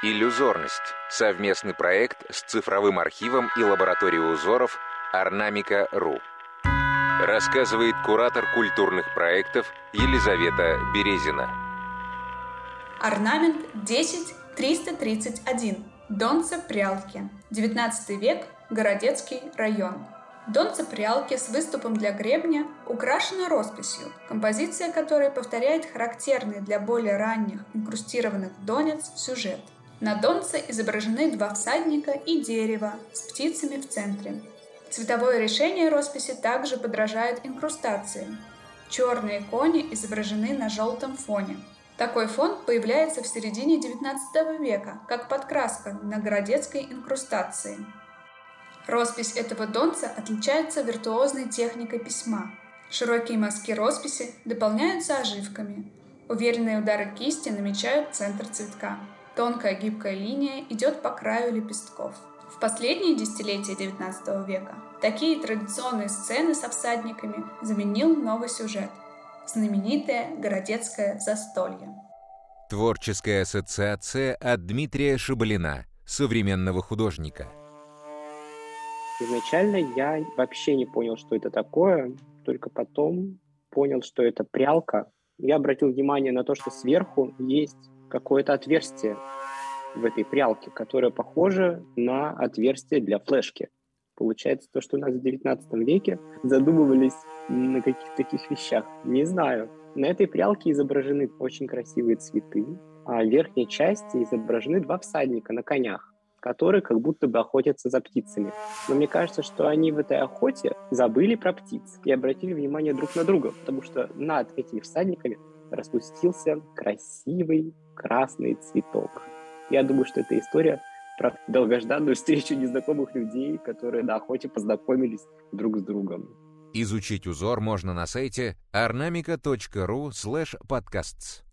Иллюзорность – совместный проект с цифровым архивом и лабораторией узоров Орнамика.ру. Рассказывает куратор культурных проектов Елизавета Березина. Орнамент 10331. Донца Прялки. 19 век. Городецкий район. Донца Прялки с выступом для гребня украшена росписью, композиция которой повторяет характерный для более ранних инкрустированных донец сюжет – на донце изображены два всадника и дерево с птицами в центре. Цветовое решение росписи также подражает инкрустации. Черные кони изображены на желтом фоне. Такой фон появляется в середине XIX века, как подкраска на городецкой инкрустации. Роспись этого донца отличается виртуозной техникой письма. Широкие мазки росписи дополняются оживками. Уверенные удары кисти намечают центр цветка. Тонкая гибкая линия идет по краю лепестков. В последние десятилетия XIX века такие традиционные сцены со всадниками заменил новый сюжет – знаменитое городецкое застолье. Творческая ассоциация от Дмитрия Шабалина, современного художника. Изначально я вообще не понял, что это такое, только потом понял, что это прялка. Я обратил внимание на то, что сверху есть какое-то отверстие в этой прялке, которое похоже на отверстие для флешки. Получается то, что у нас в 19 веке задумывались на каких-то таких вещах. Не знаю. На этой прялке изображены очень красивые цветы, а в верхней части изображены два всадника на конях, которые как будто бы охотятся за птицами. Но мне кажется, что они в этой охоте забыли про птиц и обратили внимание друг на друга, потому что над этими всадниками распустился красивый красный цветок. Я думаю, что это история про долгожданную встречу незнакомых людей, которые на охоте познакомились друг с другом. Изучить узор можно на сайте ornamica.ru podcasts.